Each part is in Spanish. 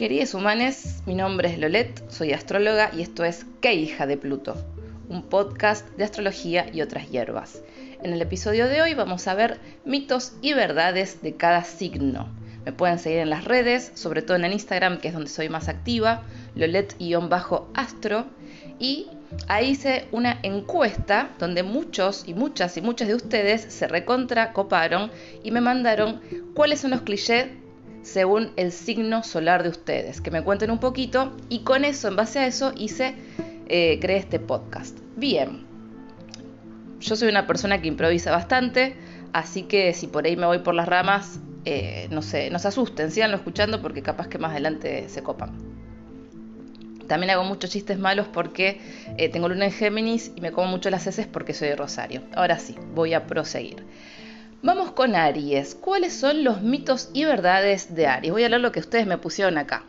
Queridos humanes, mi nombre es Lolet, soy astróloga y esto es ¿Qué hija de Pluto? Un podcast de astrología y otras hierbas. En el episodio de hoy vamos a ver mitos y verdades de cada signo. Me pueden seguir en las redes, sobre todo en Instagram, que es donde soy más activa, Lolet-astro. Y ahí hice una encuesta donde muchos y muchas y muchas de ustedes se recontra coparon y me mandaron cuáles son los clichés según el signo solar de ustedes, que me cuenten un poquito y con eso, en base a eso, hice, eh, creé este podcast. Bien, yo soy una persona que improvisa bastante, así que si por ahí me voy por las ramas, eh, no sé, no se asusten, síganlo escuchando porque capaz que más adelante se copan. También hago muchos chistes malos porque eh, tengo luna en Géminis y me como mucho las heces porque soy de Rosario. Ahora sí, voy a proseguir. Vamos con Aries. ¿Cuáles son los mitos y verdades de Aries? Voy a leer lo que ustedes me pusieron acá.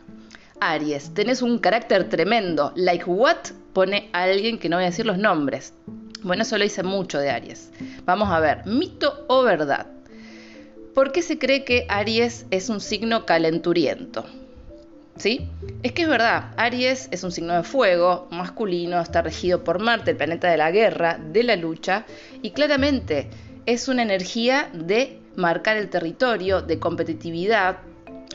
Aries, tenés un carácter tremendo. Like what? Pone alguien que no voy a decir los nombres. Bueno, eso lo hice mucho de Aries. Vamos a ver, mito o verdad. ¿Por qué se cree que Aries es un signo calenturiento? ¿Sí? Es que es verdad, Aries es un signo de fuego, masculino, está regido por Marte, el planeta de la guerra, de la lucha, y claramente es una energía de marcar el territorio, de competitividad,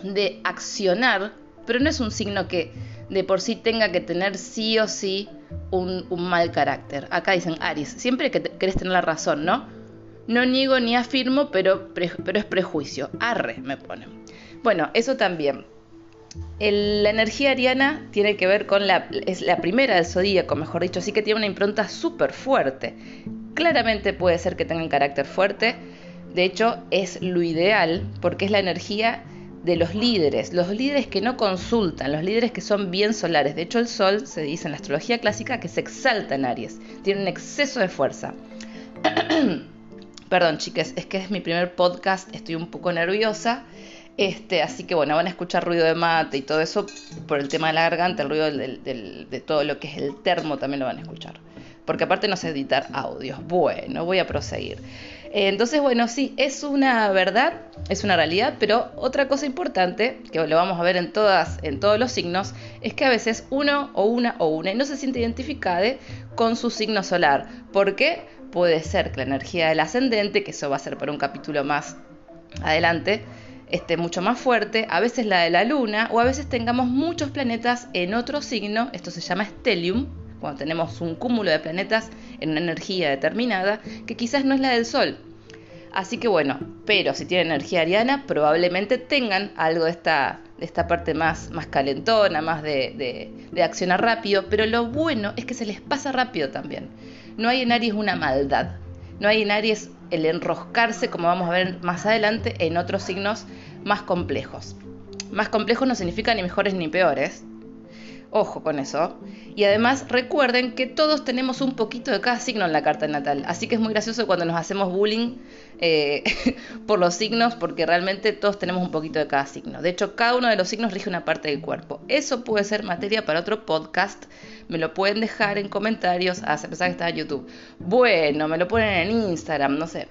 de accionar, pero no es un signo que de por sí tenga que tener sí o sí un, mal carácter. Acá dicen Aries, siempre que querés tener la razón, ¿no? No niego ni afirmo, pero, es prejuicio. Arre, me pone. Bueno, eso también. la energía ariana tiene que ver con la, es la primera del zodíaco, mejor dicho, así que tiene una impronta súper fuerte claramente puede ser que tengan carácter fuerte. De hecho, es lo ideal porque es la energía de los líderes, los líderes que no consultan, los líderes que son bien solares. De hecho, el sol se dice en la astrología clásica que se exalta en Aries, tiene un exceso de fuerza. Perdón, chicas, es que es mi primer podcast, estoy un poco nerviosa. Este, así que bueno, van a escuchar ruido de mate y todo eso por el tema de la garganta, el ruido de todo lo que es el termo también lo van a escuchar porque aparte no sé editar audios. Bueno, voy a proseguir. Eh, entonces, bueno, sí, es una verdad, es una realidad, pero otra cosa importante, que lo vamos a ver en, todas, en todos los signos, es que a veces uno o una o una no se siente identificada con su signo solar. ¿Por qué? Puede ser que la energía del ascendente, que eso va a ser para un capítulo más adelante, esté mucho más fuerte, a veces la de la luna, o a veces tengamos muchos planetas en otro signo, esto se llama stellium, cuando tenemos un cúmulo de planetas en una energía determinada que quizás no es la del Sol. Así que bueno, pero si tienen energía ariana, probablemente tengan algo de esta, de esta parte más, más calentona, más de, de, accionar rápido, pero lo bueno es que se les pasa rápido también. No hay en Aries una maldad, no hay en Aries el enroscarse, como vamos a ver más adelante, en otros signos más complejos. Más complejos no significa ni mejores ni peores, Ojo con eso. Y además recuerden que todos tenemos un poquito de cada signo en la carta natal. Así que es muy gracioso cuando nos hacemos bullying eh, por los signos porque realmente todos tenemos un poquito de cada signo. De hecho, cada uno de los signos rige una parte del cuerpo. Eso puede ser materia para otro podcast. Me lo pueden dejar en comentarios. Ah, se pensaba que estaba en YouTube. Bueno, me lo ponen en Instagram, no sé.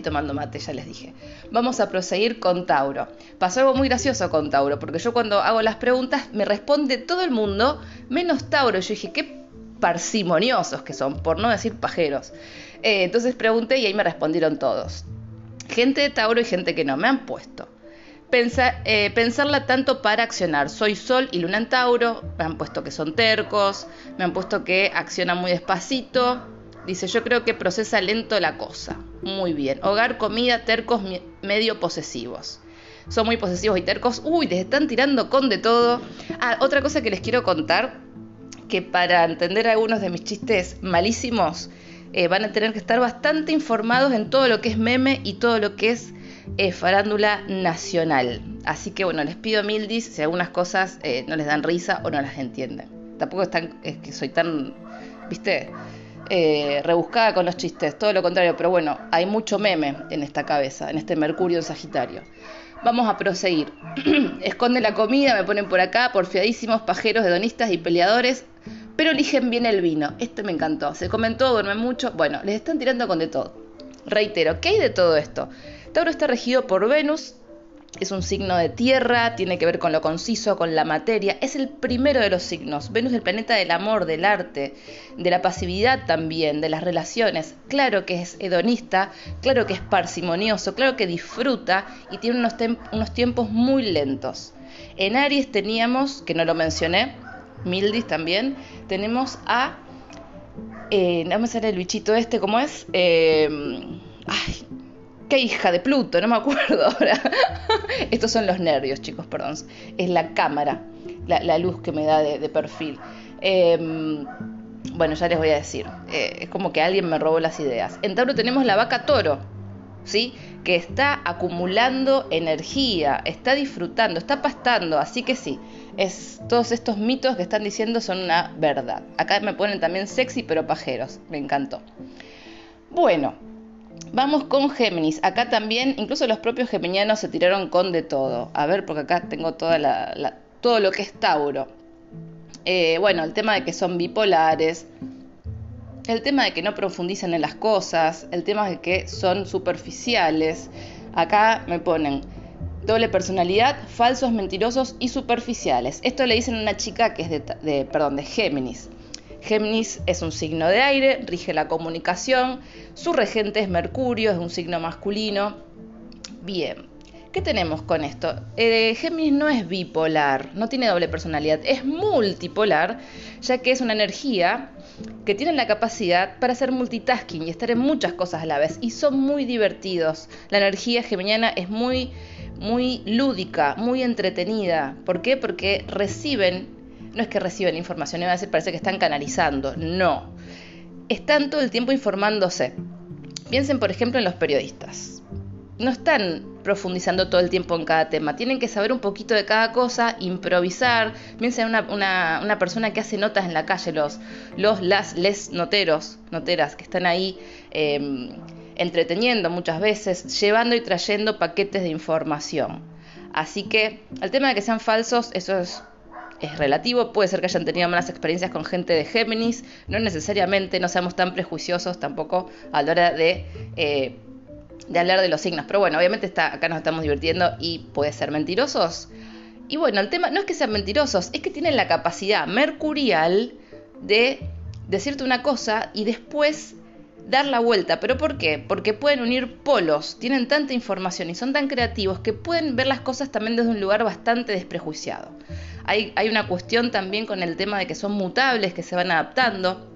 Tomando mate, ya les dije. Vamos a proseguir con Tauro. Pasó algo muy gracioso con Tauro, porque yo cuando hago las preguntas me responde todo el mundo, menos Tauro. Yo dije, qué parsimoniosos que son, por no decir pajeros. Eh, entonces pregunté y ahí me respondieron todos. Gente de Tauro y gente que no, me han puesto. Eh, pensarla tanto para accionar. Soy Sol y Luna en Tauro. Me han puesto que son tercos. Me han puesto que accionan muy despacito. Dice, yo creo que procesa lento la cosa. Muy bien. Hogar, comida, tercos, medio posesivos. Son muy posesivos y tercos. Uy, les están tirando con de todo. Ah, otra cosa que les quiero contar, que para entender algunos de mis chistes malísimos, eh, van a tener que estar bastante informados en todo lo que es meme y todo lo que es eh, farándula nacional. Así que bueno, les pido mil dis si algunas cosas eh, no les dan risa o no las entienden. Tampoco es, es que soy tan, viste, eh, rebuscada con los chistes, todo lo contrario, pero bueno, hay mucho meme en esta cabeza, en este Mercurio en Sagitario. Vamos a proseguir. Esconde la comida, me ponen por acá, porfiadísimos, pajeros, hedonistas y peleadores, pero eligen bien el vino. Esto me encantó. Se comentó, duermen mucho. Bueno, les están tirando con de todo. Reitero, ¿qué hay de todo esto? Tauro está regido por Venus, es un signo de tierra, tiene que ver con lo conciso, con la materia. Es el primero de los signos. Venus es el planeta del amor, del arte, de la pasividad también, de las relaciones. Claro que es hedonista, claro que es parsimonioso, claro que disfruta y tiene unos, tiempos muy lentos. En Aries teníamos, que no lo mencioné, Mildis también, tenemos a... Eh, no me sale el bichito este, ¿cómo es? Eh, ay, qué hija de Pluto, no me acuerdo ahora. Estos son los nervios, chicos, perdón. Es la cámara, la, luz que me da de, perfil. Em, bueno, ya les voy a decir. Eh, es como que alguien me robó las ideas. En Tauro tenemos la vaca toro, ¿sí? Que está acumulando energía, está disfrutando, está pastando. Así que sí, es, todos estos mitos que están diciendo son una verdad. Acá me ponen también sexy pero pajeros. Me encantó. Bueno, Vamos con Géminis. Acá también, incluso los propios geminianos se tiraron con de todo. A ver, porque acá tengo todo lo que es Tauro. Eh, bueno, el tema de que son bipolares, el tema de que no profundizan en las cosas, el tema de que son superficiales. Acá me ponen doble personalidad, falsos, mentirosos y superficiales. Esto le dicen a una chica que es de, perdón, de Géminis. Géminis es un signo de aire, rige la comunicación, su regente es Mercurio, es un signo masculino. Bien, ¿qué tenemos con esto? Eh, Géminis no es bipolar, no tiene doble personalidad, es multipolar, ya que es una energía que tiene la capacidad para hacer multitasking y estar en muchas cosas a la vez y son muy divertidos. La energía geminiana es muy muy lúdica, muy entretenida. ¿Por qué? Porque reciben no es que reciben información, iba a decir, parece que están canalizando, no. Están todo el tiempo informándose. Piensen, por ejemplo, en los periodistas. No están profundizando todo el tiempo en cada tema. Tienen que saber un poquito de cada cosa, improvisar. Piensen en una, persona que hace notas en la calle, los, los las, les noteros, noteras, que están ahí em, entreteniendo muchas veces, llevando y trayendo paquetes de información. Así que el tema de que sean falsos, eso es es relativo, puede ser que hayan tenido malas experiencias con gente de Géminis, no necesariamente, no seamos tan prejuiciosos tampoco a la hora de, eh, de hablar de los signos, pero bueno, obviamente está, acá nos estamos divirtiendo y puede ser mentirosos. Y bueno, el tema no es que sean mentirosos, es que tienen la capacidad mercurial de decirte una cosa y después dar la vuelta. ¿Pero por qué? Porque pueden unir polos, tienen tanta información y son tan creativos que pueden ver las cosas también desde un lugar bastante desprejuiciado. Hay, una cuestión también con el tema de que son mutables, que se van adaptando.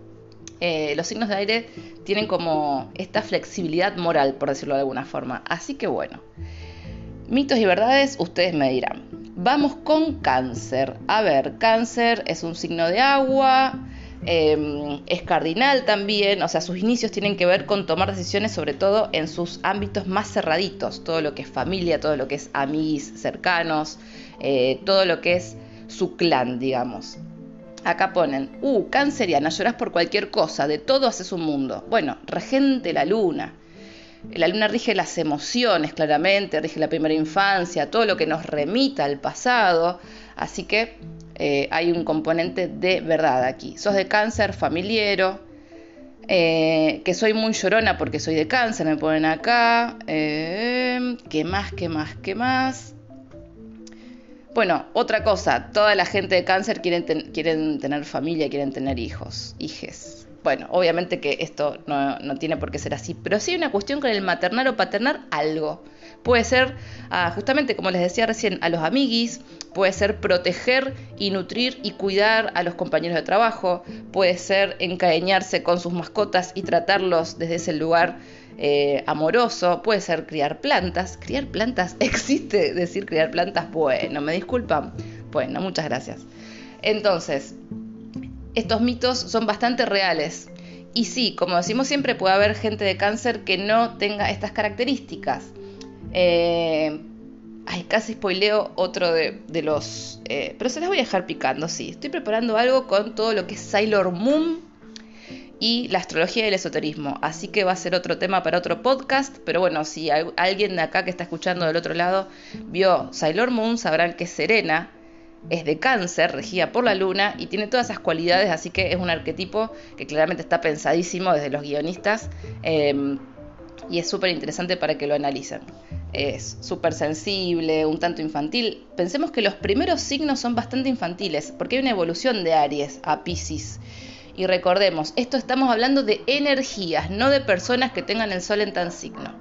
Eh, los signos de aire tienen como esta flexibilidad moral, por decirlo de alguna forma. Así que bueno, mitos y verdades, ustedes me dirán. Vamos con cáncer. A ver, cáncer es un signo de agua, em, es cardinal también, o sea, sus inicios tienen que ver con tomar decisiones sobre todo en sus ámbitos más cerraditos, todo lo que es familia, todo lo que es amigos cercanos, eh, todo lo que es su clan, digamos. Acá ponen, uh, canceriana, lloras por cualquier cosa, de todo haces un mundo. Bueno, regente la luna. La luna rige las emociones, claramente, rige la primera infancia, todo lo que nos remita al pasado. Así que eh, hay un componente de verdad aquí. Sos de cáncer familiero, eh, que soy muy llorona porque soy de cáncer, me ponen acá. Eh, ¿Qué más, qué más, qué más? Bueno, otra cosa, toda la gente de cáncer quieren, tener familia, quieren tener hijos, hijes. Bueno, obviamente que esto no, tiene por qué ser así, pero sí hay una cuestión con el maternar o paternar algo. Puede ser, ah, justamente como les decía recién, a los amiguis, puede ser proteger y nutrir y cuidar a los compañeros de trabajo, puede ser encadeñarse con sus mascotas y tratarlos desde ese lugar eh, amoroso, puede ser criar plantas. ¿Criar plantas? ¿Existe decir criar plantas? Bueno, me disculpan. Bueno, muchas gracias. Entonces, estos mitos son bastante reales. Y sí, como decimos siempre, puede haber gente de cáncer que no tenga estas características. Eh, ay, casi spoileo otro de, los... Eh, pero se las voy a dejar picando, sí. Estoy preparando algo con todo lo que es Sailor Moon y la astrología y el esoterismo. Así que va a ser otro tema para otro podcast. Pero bueno, si alguien de acá que está escuchando del otro lado vio Sailor Moon, sabrán que Serena es de cáncer, regida por la luna y tiene todas esas cualidades. Así que es un arquetipo que claramente está pensadísimo desde los guionistas. Em, y es súper interesante para que lo analicen. es súper sensible, un tanto infantil. Pensemos que los primeros signos son bastante infantiles, porque hay una evolución de Aries a Pisces. Y recordemos, esto estamos hablando de energías, no de personas que tengan el sol en tan signo.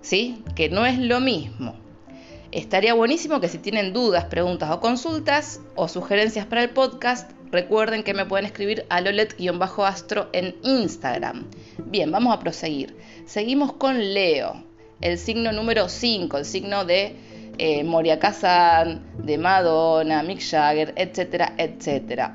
¿Sí? Que no es lo mismo. Estaría buenísimo que si tienen dudas, preguntas o consultas o sugerencias para el podcast, recuerden que me pueden escribir a lolet-astro en Instagram. Bien, vamos a proseguir. Seguimos con Leo, el signo número 5, el signo de eh, Moria Kazan, de Madonna, Mick Jagger, etcétera, etcétera.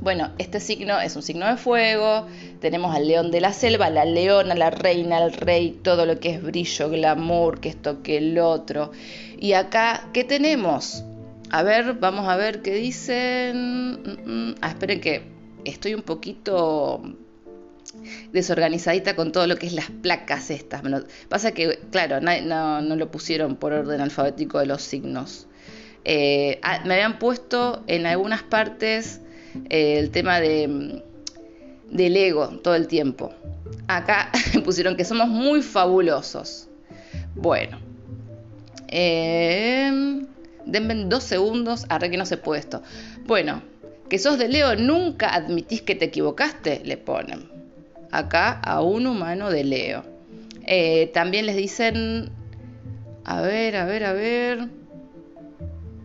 Bueno, este signo es un signo de fuego, tenemos al león de la selva, la leona, la reina, el rey, todo lo que es brillo, glamour, que esto, que el otro. Y acá, ¿qué tenemos? A ver, vamos a ver qué dicen. Mm, mm. Ah, esperen que estoy un poquito desorganizadita con todo lo que es las placas estas. Pasa que, claro, no, lo pusieron por orden alfabético de los signos. Eh, ah, me habían puesto en algunas partes eh, el tema de, del ego todo el tiempo. Acá pusieron que somos muy fabulosos. Bueno. Eh, denme dos segundos, arre que no se puede esto. Bueno, que sos de Leo, nunca admitís que te equivocaste, le ponen. Acá a un humano de Leo. Eh, también les dicen, a ver, a ver, a ver.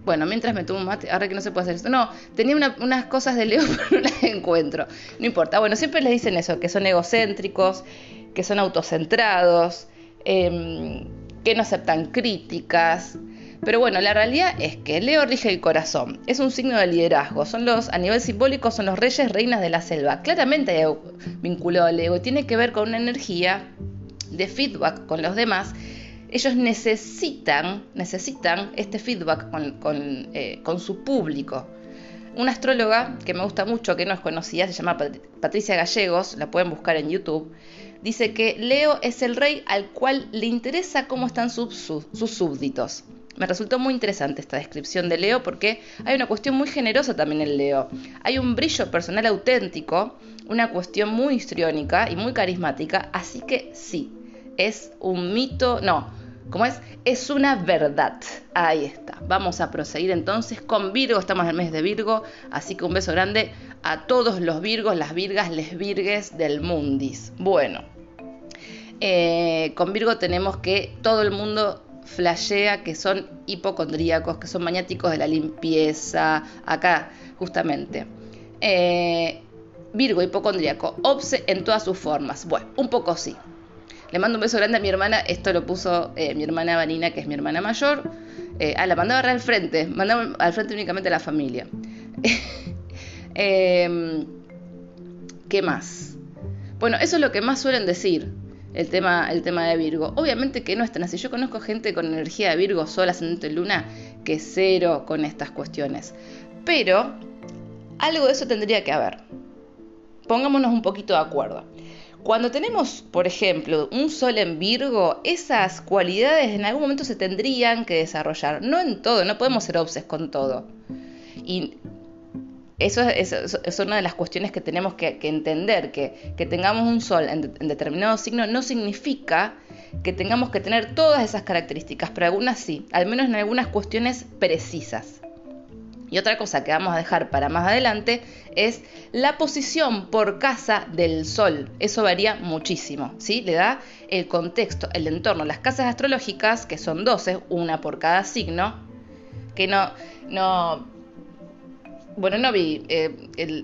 Bueno, mientras me tomo un mate, ahora que no se puede hacer esto. No, tenía unas cosas de Leo, pero no las encuentro. No importa. Bueno, siempre les dicen eso, que son egocéntricos, que son autocentrados, em, que no aceptan críticas. Pero bueno, la realidad es que Leo rige el corazón, es un signo de liderazgo, son los, a nivel simbólico, son los reyes, reinas de la selva. Claramente vinculado al ego, tiene que ver con una energía de feedback con los demás ellos necesitan, necesitan este feedback con, eh, con, su público. Una astróloga que me gusta mucho, que no es conocida, se llama Patricia Gallegos, la pueden buscar en YouTube, dice que Leo es el rey al cual le interesa cómo están sus, sus súbditos. Me resultó muy interesante esta descripción de Leo porque hay una cuestión muy generosa también en Leo. Hay un brillo personal auténtico, una cuestión muy histriónica y muy carismática, así que sí, es un mito, no, ¿Cómo es? Es una verdad. Ahí está. Vamos a proseguir entonces con Virgo. Estamos en el mes de Virgo. Así que un beso grande a todos los Virgos, las Virgas, les Virgues del Mundis. Bueno, eh, con Virgo tenemos que todo el mundo flashea que son hipocondríacos, que son maniáticos de la limpieza. Acá, justamente. Eh, Virgo hipocondríaco, obse en todas sus formas. Bueno, un poco sí. Le mando un beso grande a mi hermana. Esto lo puso eh, mi hermana Vanina, que es mi hermana mayor. Eh, ah, la mandaba al frente. Mandaba al frente únicamente a la familia. Em, ¿Qué más? Bueno, eso es lo que más suelen decir. El tema, el tema de Virgo. Obviamente que no están así. Yo conozco gente con energía de Virgo, sola, ascendente luna, que cero con estas cuestiones. Pero algo de eso tendría que haber. Pongámonos un poquito de acuerdo. Cuando tenemos, por ejemplo, un sol en Virgo, esas cualidades en algún momento se tendrían que desarrollar. No en todo, no podemos ser obses con todo. Y eso es, una de las cuestiones que tenemos que, entender, que, tengamos un sol en, determinado signo no significa que tengamos que tener todas esas características, pero algunas sí, al menos en algunas cuestiones precisas. Y otra cosa que vamos a dejar para más adelante es la posición por casa del Sol. Eso varía muchísimo, ¿sí? Le da el contexto, el entorno. Las casas astrológicas, que son 12, una por cada signo, que no, no, bueno, no vi eh,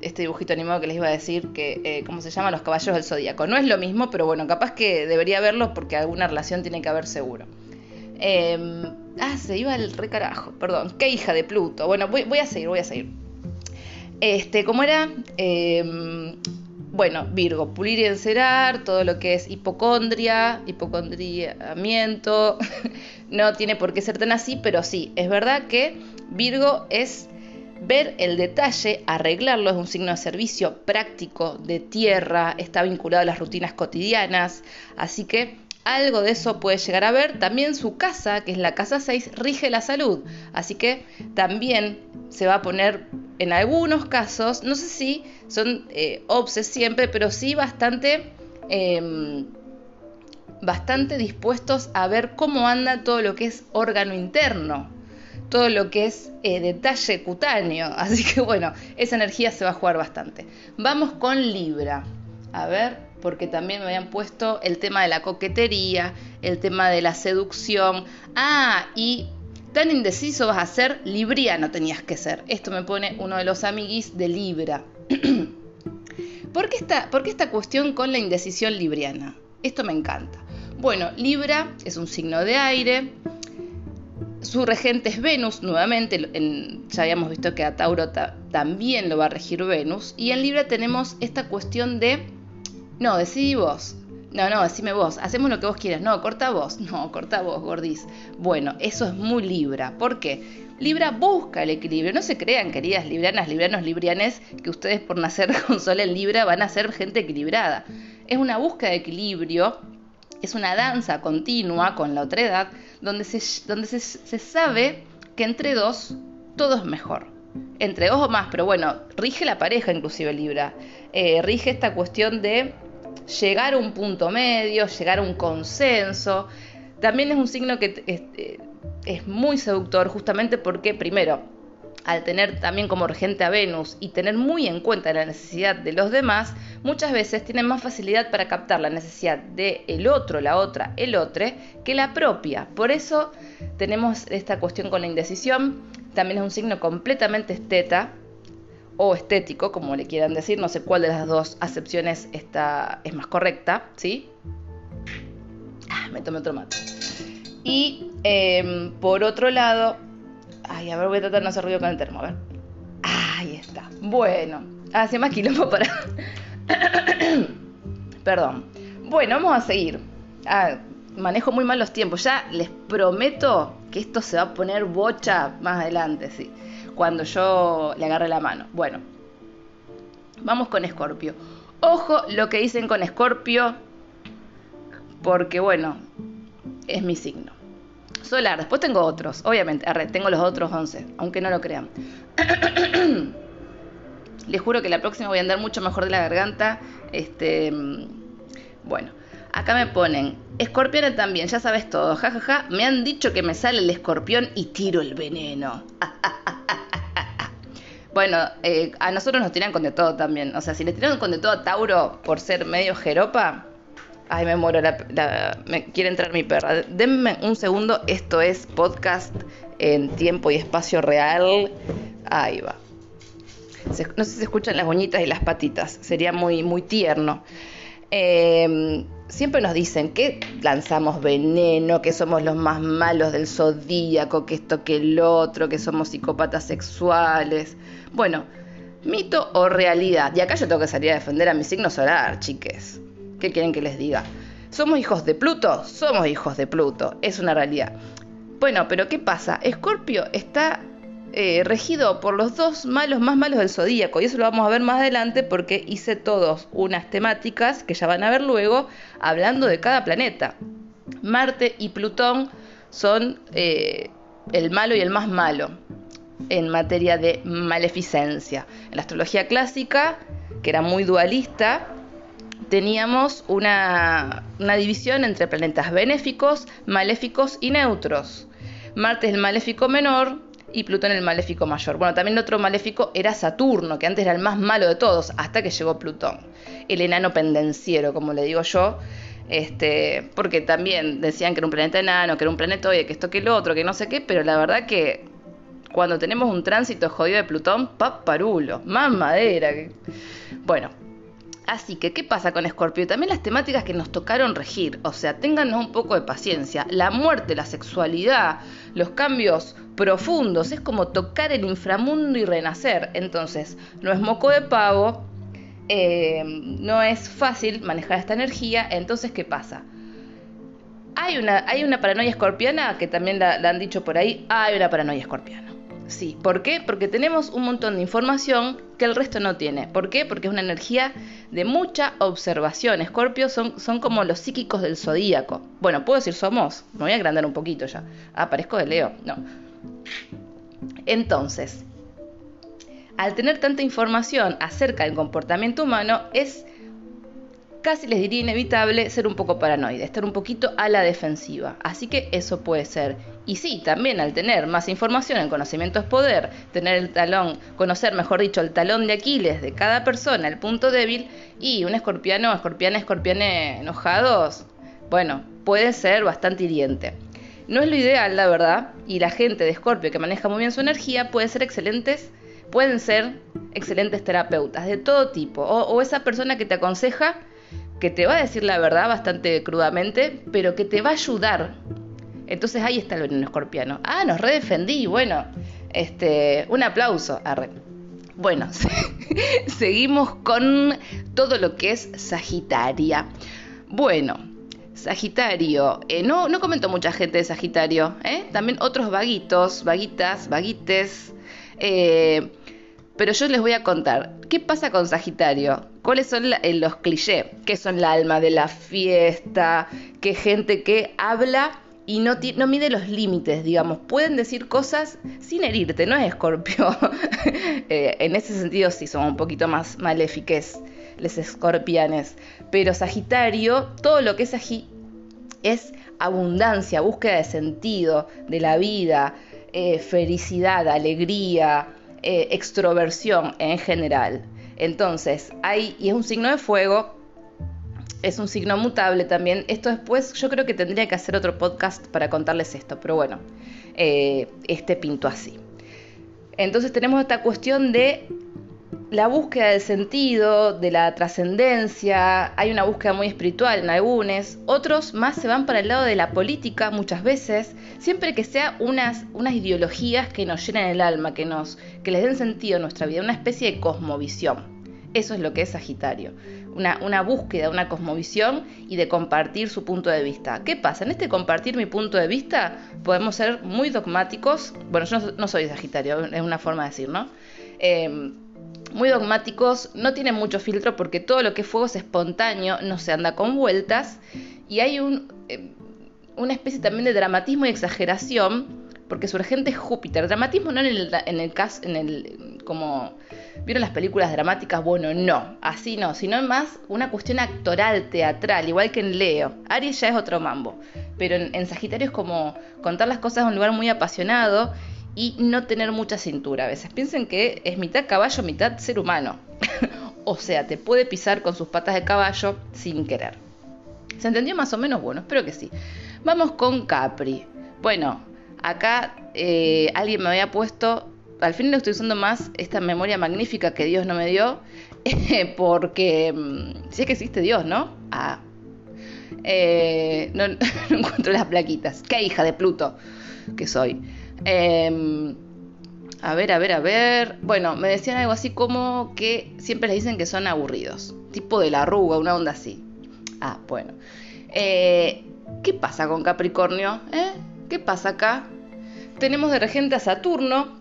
este dibujito animado que les iba a decir, que, eh, ¿cómo se llama? Los caballeros del zodíaco. No es lo mismo, pero bueno, capaz que debería verlo porque alguna relación tiene que haber seguro. Em, ah, se iba el recarajo, perdón. Qué hija de Pluto. Bueno, voy, a seguir, voy a seguir. Este, ¿cómo era? Em, bueno, Virgo, pulir y encerar, todo lo que es hipocondria, hipocondriamiento. no tiene por qué ser tan así, pero sí, es verdad que Virgo es ver el detalle, arreglarlo, es un signo de servicio práctico, de tierra, está vinculado a las rutinas cotidianas, así que algo de eso puede llegar a ver. También su casa, que es la casa 6, rige la salud. Así que también se va a poner en algunos casos, no sé si son eh, obses siempre, pero sí bastante, em, bastante dispuestos a ver cómo anda todo lo que es órgano interno, todo lo que es eh, detalle cutáneo. Así que bueno, esa energía se va a jugar bastante. Vamos con Libra. A ver, porque también me habían puesto el tema de la coquetería, el tema de la seducción. Ah, y tan indeciso vas a ser, libriano tenías que ser. Esto me pone uno de los amiguis de Libra. ¿Por, qué esta, ¿Por qué esta cuestión con la indecisión libriana? Esto me encanta. Bueno, Libra es un signo de aire. Su regente es Venus, nuevamente, ya habíamos visto que a Tauro también lo va a regir Venus. Y en Libra tenemos esta cuestión de, no, decidí vos. No, no, decime vos, hacemos lo que vos quieras. No, corta vos. No, corta vos, gordis. Bueno, eso es muy Libra. ¿Por qué? Libra busca el equilibrio. No se crean, queridas libranas, libranos, librianes, que ustedes por nacer con sol en Libra van a ser gente equilibrada. Es una búsqueda de equilibrio, es una danza continua con la otra edad, donde se, donde se, sabe que entre dos todo es mejor. Entre dos o más, pero bueno, rige la pareja inclusive Libra. Eh, rige esta cuestión de llegar a un punto medio, llegar a un consenso. También es un signo que eh, es muy seductor justamente porque, primero, al tener también como regente a Venus y tener muy en cuenta la necesidad de los demás, muchas veces tienen más facilidad para captar la necesidad del el otro, la otra, el otro, que la propia. Por eso tenemos esta cuestión con la indecisión. También es un signo completamente esteta o estético, como le quieran decir. No sé cuál de las dos acepciones está, es más correcta, ¿sí? Ah, me tomé otro mate. Y em, por otro lado, ay, a ver, voy a tratar de no hacer ruido con el termo, a ver. Ahí está. Bueno, hace más quilombo para. Perdón. Bueno, vamos a seguir. Ah, manejo muy mal los tiempos. Ya les prometo que esto se va a poner bocha más adelante, sí. Cuando yo le agarre la mano. Bueno, vamos con Escorpio. Ojo lo que dicen con Escorpio, porque bueno, es mi signo. Solar, después tengo otros, obviamente, tengo los otros 11, aunque no lo crean. Les juro que la próxima voy a andar mucho mejor de la garganta. Este, bueno, acá me ponen, escorpión también, ya sabes todo, jajaja, me han dicho que me sale el escorpión y tiro el veneno. bueno, eh, a nosotros nos tiran con de todo también. O sea, si le tiran con de todo a Tauro por ser medio jeropa, Ay, me muero, me quiere entrar mi perra. Denme un segundo, esto es podcast en tiempo y espacio real. Ahí va. no sé si se escuchan las uñitas y las patitas, sería muy, muy tierno. Em, siempre nos dicen que lanzamos veneno, que somos los más malos del zodíaco, que esto, que el otro, que somos psicópatas sexuales. Bueno, mito o realidad. Y acá yo tengo que salir a defender a mi signo solar, chiques. ¿Qué quieren que les diga? ¿Somos hijos de Pluto? Somos hijos de Pluto, es una realidad. Bueno, pero ¿qué pasa? Escorpio está eh, regido por los dos malos más malos del zodíaco, y eso lo vamos a ver más adelante porque hice todos unas temáticas que ya van a ver luego hablando de cada planeta. Marte y Plutón son eh, el malo y el más malo en materia de maleficencia. En la astrología clásica, que era muy dualista, teníamos una, división entre planetas benéficos, maléficos y neutros. Marte es el maléfico menor y Plutón el maléfico mayor. Bueno, también otro maléfico era Saturno, que antes era el más malo de todos, hasta que llegó Plutón. El enano pendenciero, como le digo yo, este, porque también decían que era un planeta enano, que era un planetoide, que esto, que lo otro, que no sé qué, pero la verdad que cuando tenemos un tránsito jodido de Plutón, paparulo, más madera. Bueno, Así que, ¿qué pasa con Escorpio? También las temáticas que nos tocaron regir, o sea, téngannos un poco de paciencia. La muerte, la sexualidad, los cambios profundos, es como tocar el inframundo y renacer. Entonces, no es moco de pavo, eh, no es fácil manejar esta energía. Entonces, ¿qué pasa? Hay una, hay una paranoia escorpiana, que también la, la han dicho por ahí, hay una paranoia escorpiana. Sí, ¿por qué? Porque tenemos un montón de información que el resto no tiene. ¿Por qué? Porque es una energía de mucha observación. Escorpios son, son como los psíquicos del zodíaco. Bueno, puedo decir somos. Me voy a agrandar un poquito ya. Ah, parezco de Leo. No. Entonces, al tener tanta información acerca del comportamiento humano, es casi les diría inevitable ser un poco paranoide, estar un poquito a la defensiva. Así que eso puede ser. Y sí, también al tener más información, el conocimiento es poder, tener el talón, conocer, mejor dicho, el talón de Aquiles de cada persona, el punto débil, y un escorpiano, escorpiana, escorpiane enojados, bueno, puede ser bastante hiriente. No es lo ideal, la verdad, y la gente de Escorpio que maneja muy bien su energía puede ser excelentes, pueden ser excelentes terapeutas de todo tipo, o, o esa persona que te aconseja que te va a decir la verdad bastante crudamente, pero que te va a ayudar. Entonces ahí está el veneno escorpiano. Ah, nos redefendí, bueno, este, un aplauso. Bueno, seguimos con todo lo que es Sagitaria. Bueno, Sagitario, eh, no, no comento mucha gente de Sagitario, ¿eh? también otros vaguitos, vaguitas, vaguites. Eh, pero yo les voy a contar, ¿qué pasa con Sagitario? ¿Cuáles son eh, los clichés? ¿Qué son el alma de la fiesta? ¿Qué gente que habla y no, mide los límites, digamos? Pueden decir cosas sin herirte, no es escorpio. Eh, en ese sentido sí son un poquito más maléfiques los escorpianes. Pero Sagitario, todo lo que es Sagitario es abundancia, búsqueda de sentido de la vida, eh, felicidad, alegría, eh, extroversión en general. Entonces, hay, y es un signo de fuego, es un signo mutable también. Esto después yo creo que tendría que hacer otro podcast para contarles esto, pero bueno, eh, este pinto así. Entonces tenemos esta cuestión de la búsqueda del sentido, de la trascendencia, hay una búsqueda muy espiritual en algunos, otros más se van para el lado de la política muchas veces, siempre que sea unas, unas ideologías que nos llenen el alma, que, nos, que les den sentido a nuestra vida, una especie de cosmovisión. Eso es lo que es Sagitario, una, una búsqueda, una cosmovisión y de compartir su punto de vista. ¿Qué pasa? En este compartir mi punto de vista podemos ser muy dogmáticos, bueno, yo no, soy Sagitario, es una forma de decir, ¿no? Eh, muy dogmáticos, no tienen mucho filtro porque todo lo que es fuego es espontáneo, no se anda con vueltas y hay un, eh, una especie también de dramatismo y exageración porque su regente es Júpiter. Dramatismo no en el, caso, en el, como vieron las películas dramáticas, bueno, no, así no, sino más una cuestión actoral, teatral, igual que en Leo. Aries ya es otro mambo, pero en, en Sagitario es como contar las cosas en un lugar muy apasionado y no tener mucha cintura a veces. Piensen que es mitad caballo, mitad ser humano. o sea, te puede pisar con sus patas de caballo sin querer. ¿Se entendió más o menos? Bueno, espero que sí. Vamos con Capri. Bueno, acá eh, alguien me había puesto, al fin le estoy usando más esta memoria magnífica que Dios no me dio, porque mm, si es que existe Dios, ¿no? Ah. Eh, no, no encuentro las plaquitas. Qué hija de Pluto que soy. Em, a ver, a ver, a ver. Bueno, me decían algo así como que siempre les dicen que son aburridos. Tipo de la arruga, una onda así. Ah, bueno. Eh, ¿Qué pasa con Capricornio? Eh? ¿Qué pasa acá? Tenemos de regente a Saturno,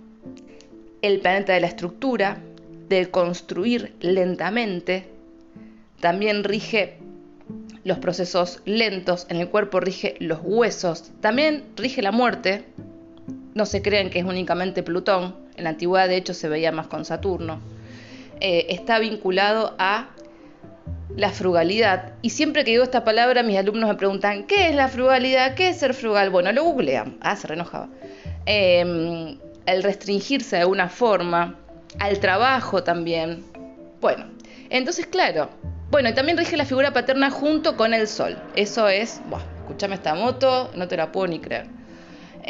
el planeta de la estructura, de construir lentamente. También rige los procesos lentos en el cuerpo, rige los huesos. También rige la muerte, no se creen que es únicamente Plutón, en la antigüedad de hecho se veía más con Saturno, eh, está vinculado a la frugalidad. Y siempre que digo esta palabra, mis alumnos me preguntan, ¿qué es la frugalidad? ¿Qué es ser frugal? Bueno, lo googlean. Ah, se reenojaba. Em, el restringirse de alguna forma, al trabajo también. Bueno, entonces, claro. Bueno, y también rige la figura paterna junto con el sol. Eso es, bueno, escúchame esta moto, no te la puedo ni creer.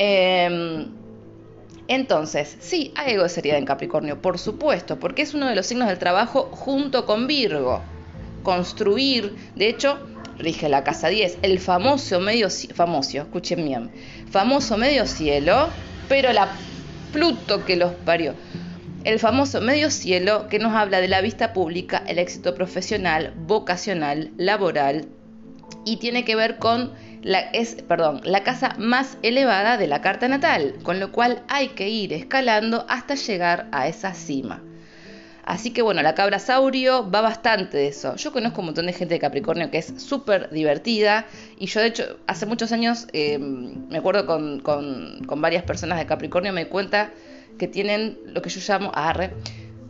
Eh, entonces, sí, hay algo de en Capricornio, por supuesto, porque es uno de los signos del trabajo junto con Virgo. Construir, de hecho, rige la casa 10, el famoso medio famoso, escuchen bien, famoso medio cielo, pero la Pluto que los parió. El famoso medio cielo que nos habla de la vista pública, el éxito profesional, vocacional, laboral y tiene que ver con la, es, perdón, la casa más elevada de la carta natal, con lo cual hay que ir escalando hasta llegar a esa cima. Así que bueno, la cabra saurio va bastante de eso. Yo conozco un montón de gente de Capricornio que es súper divertida y yo de hecho hace muchos años em, me acuerdo con, con, varias personas de Capricornio me cuenta que tienen lo que yo llamo arre.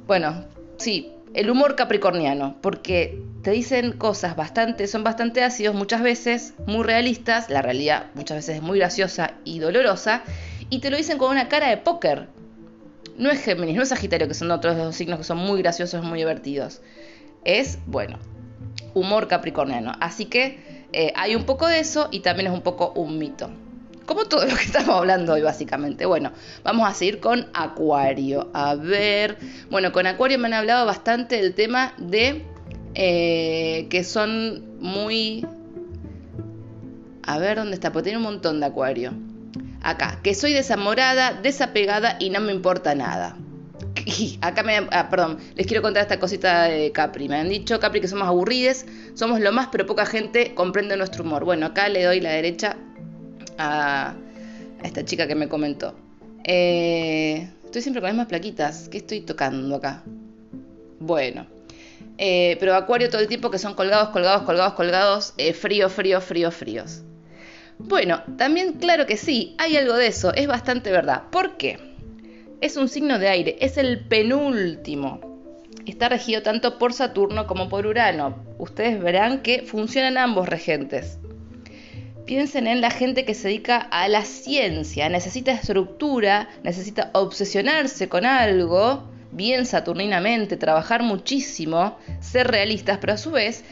Bueno, sí, el humor capricorniano, porque te dicen cosas bastante, son bastante ácidos muchas veces, muy realistas, la realidad muchas veces es muy graciosa y dolorosa, y te lo dicen con una cara de póker. No es Géminis, no es Sagitario, que son otros dos signos que son muy graciosos, muy divertidos. Es, bueno, humor capricorniano. Así que eh, hay un poco de eso y también es un poco un mito. Como todo lo que estamos hablando hoy, básicamente. Bueno, vamos a seguir con Acuario. A ver. Bueno, con Acuario me han hablado bastante del tema de eh, que son muy. A ver dónde está, porque tiene un montón de Acuario. Acá, que soy desamorada, desapegada y no me importa nada. Acá me. Ah, perdón, les quiero contar esta cosita de Capri. Me han dicho, Capri, que somos aburrides, somos lo más, pero poca gente comprende nuestro humor. Bueno, acá le doy la derecha a, esta chica que me comentó. Eh, estoy siempre con las mismas plaquitas. ¿Qué estoy tocando acá? Bueno. Eh, pero Acuario todo el tiempo que son colgados, colgados, colgados, colgados, eh, frío, frío, frío, fríos. Bueno, también claro que sí, hay algo de eso, es bastante verdad. ¿Por qué? Es un signo de aire, es el penúltimo. Está regido tanto por Saturno como por Urano. Ustedes verán que funcionan ambos regentes. Piensen en la gente que se dedica a la ciencia, necesita estructura, necesita obsesionarse con algo, bien saturninamente, trabajar muchísimo, ser realistas, pero a su vez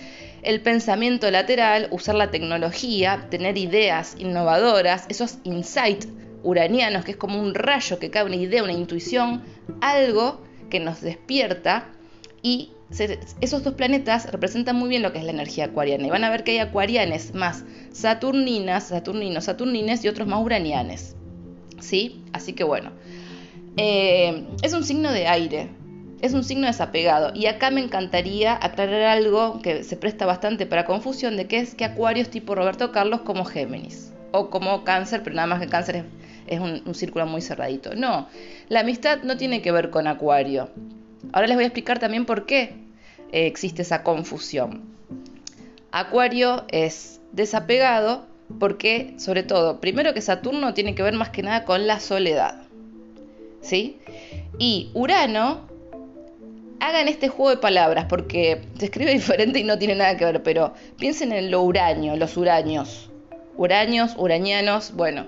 el pensamiento lateral, usar la tecnología, tener ideas innovadoras, esos insights uranianos, que es como un rayo que cae una idea, una intuición, algo que nos despierta y esos dos planetas representan muy bien lo que es la energía acuariana. Y van a ver que hay acuarianes más saturninas, saturninos, saturnines y otros más uranianes. ¿Sí? Así que bueno. Eh, es un signo de aire. Es un signo desapegado. Y acá me encantaría aclarar algo que se presta bastante para confusión de que es que Acuario es tipo Roberto Carlos como Géminis. O como cáncer, pero nada más que cáncer es, un, un círculo muy cerradito. No, la amistad no tiene que ver con Acuario. Ahora les voy a explicar también por qué eh, existe esa confusión. Acuario es desapegado porque, sobre todo, primero que Saturno tiene que ver más que nada con la soledad. ¿Sí? Y Urano, hagan este juego de palabras porque se escribe diferente y no tiene nada que ver, pero piensen en lo uraño, los uraños. Uraños, urañanos, bueno,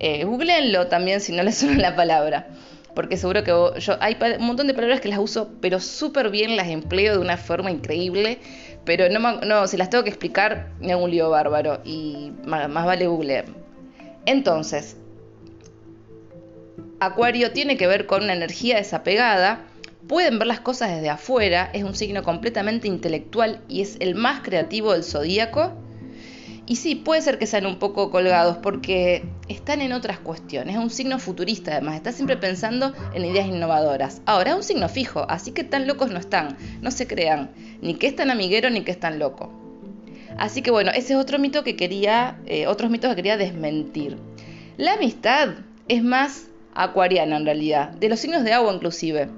eh, googleenlo también si no les suena la palabra porque seguro que yo hay un montón de palabras que las uso, pero súper bien las empleo de una forma increíble, pero no, no si las tengo que explicar me hago un lío bárbaro y más, vale Google. Entonces, Acuario tiene que ver con una energía desapegada, pueden ver las cosas desde afuera, es un signo completamente intelectual y es el más creativo del zodíaco y sí, puede ser que sean un poco colgados porque están en otras cuestiones. Es un signo futurista además, está siempre pensando en ideas innovadoras. Ahora, es un signo fijo, así que tan locos no están. No se crean, ni que es tan amiguero ni que es tan loco. Así que bueno, ese es otro mito que quería, eh, otros mitos que quería desmentir. La amistad es más acuariana en realidad, de los signos de agua inclusive.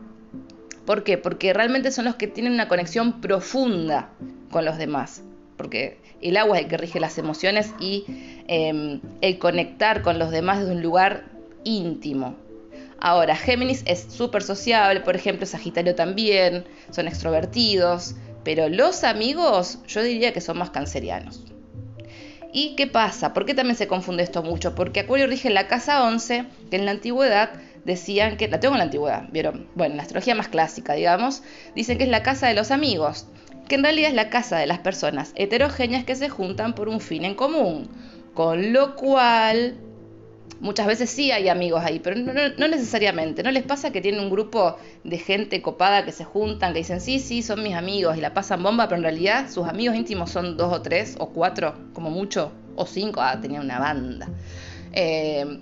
¿Por qué? Porque realmente son los que tienen una conexión profunda con los demás. Porque el agua es el que rige las emociones y em, el conectar con los demás desde un lugar íntimo. Ahora, Géminis es súper sociable, por ejemplo, Sagitario también, son extrovertidos, pero los amigos yo diría que son más cancerianos. ¿Y qué pasa? ¿Por qué también se confunde esto mucho? Porque Acuario rige la casa 11, que en la antigüedad decían que, la tengo en la antigüedad, ¿vieron? Bueno, en la astrología más clásica, digamos, dicen que es la casa de los amigos que en realidad es la casa de las personas heterogéneas que se juntan por un fin en común. Con lo cual, muchas veces sí hay amigos ahí, pero no, necesariamente. ¿No les pasa que tienen un grupo de gente copada que se juntan, que dicen, sí, sí, son mis amigos y la pasan bomba, pero en realidad sus amigos íntimos son dos o tres o cuatro, como mucho, o cinco, ah, tenía una banda. Eh,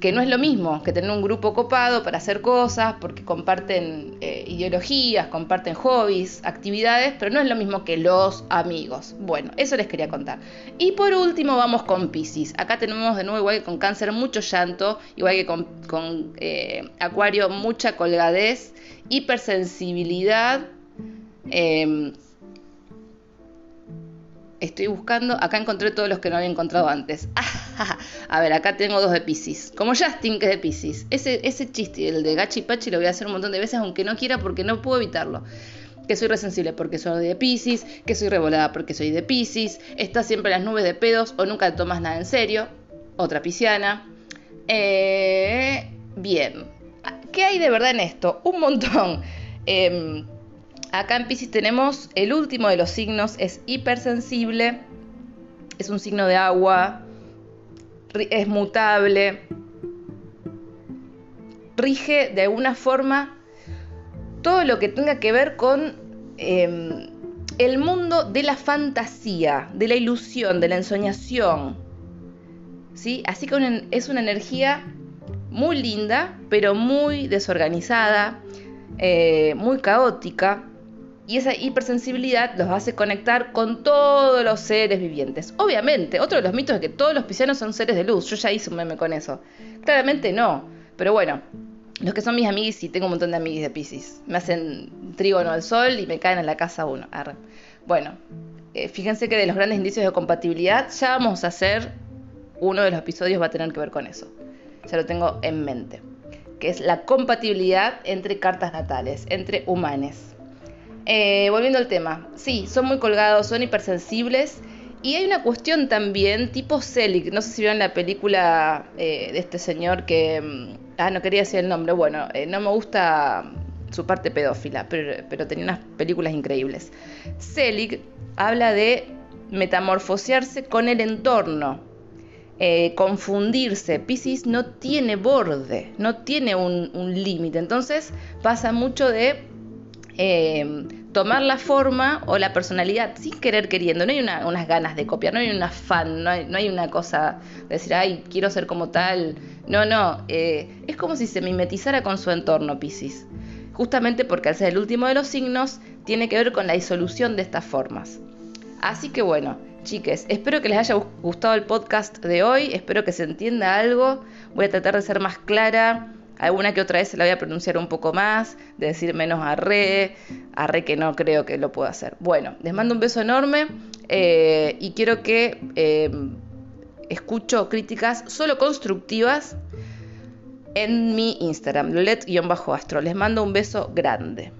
que no es lo mismo que tener un grupo copado para hacer cosas, porque comparten eh, ideologías, comparten hobbies, actividades, pero no es lo mismo que los amigos. Bueno, eso les quería contar. Y por último vamos con Pisces. Acá tenemos de nuevo, igual que con cáncer, mucho llanto, igual que con, eh, Acuario, mucha colgadez, hipersensibilidad. Em, estoy buscando, acá encontré todos los que no había encontrado antes. a ver, acá tengo dos de Pisces. Como Justin, que es de Pisces. Ese, ese chiste, el de Gachi Pachi, lo voy a hacer un montón de veces, aunque no quiera, porque no puedo evitarlo que soy resensible porque soy de Pisces, que soy revolada porque soy de Pisces, está siempre en las nubes de pedos o nunca tomas nada en serio, otra pisciana. Eh, bien, ¿qué hay de verdad en esto? Un montón. Em, acá en Pisces tenemos el último de los signos, es hipersensible, es un signo de agua, es mutable, rige de alguna forma todo lo que tenga que ver con em, el mundo de la fantasía, de la ilusión, de la ensoñación. ¿Sí? Así que es una energía muy linda, pero muy desorganizada, eh, muy caótica. Y esa hipersensibilidad los hace conectar con todos los seres vivientes. Obviamente, otro de los mitos es que todos los piscianos son seres de luz. Yo ya hice un meme con eso. Claramente no. Pero bueno, los que son mis amigos, y tengo un montón de amigos de Pisces. Me hacen trígono al sol y me caen en la casa uno. Bueno, eh, fíjense que de los grandes indicios de compatibilidad ya vamos a hacer, uno de los episodios va a tener que ver con eso. Ya lo tengo en mente. Que es la compatibilidad entre cartas natales, entre humanes. Eh, volviendo al tema, sí, son muy colgados, son hipersensibles. Y hay una cuestión también tipo Selig, no sé si vieron la película eh, de este señor que... Mm, ah, no quería decir el nombre, bueno, eh, no me gusta su parte pedófila, pero, tenía unas películas increíbles. Selig habla de metamorfosearse con el entorno, confundirse. Pisces no tiene borde, no tiene un, un límite, entonces pasa mucho de eh, tomar la forma o la personalidad sin querer queriendo. No hay unas ganas de copiar, no hay un afán, no hay, no hay, una cosa de decir, ay, quiero ser como tal. No, no, eh, es como si se mimetizara con su entorno, Piscis. Justamente porque al ser el último de los signos, tiene que ver con la disolución de estas formas. Así que bueno, chiques, espero que les haya gustado el podcast de hoy, espero que se entienda algo. Voy a tratar de ser más clara Alguna que otra vez se la voy a pronunciar un poco más, de decir menos a re, a re que no creo que lo pueda hacer. Bueno, les mando un beso enorme eh, y quiero que eh, escucho críticas solo constructivas en mi Instagram, lolet-astro. Les mando un beso grande.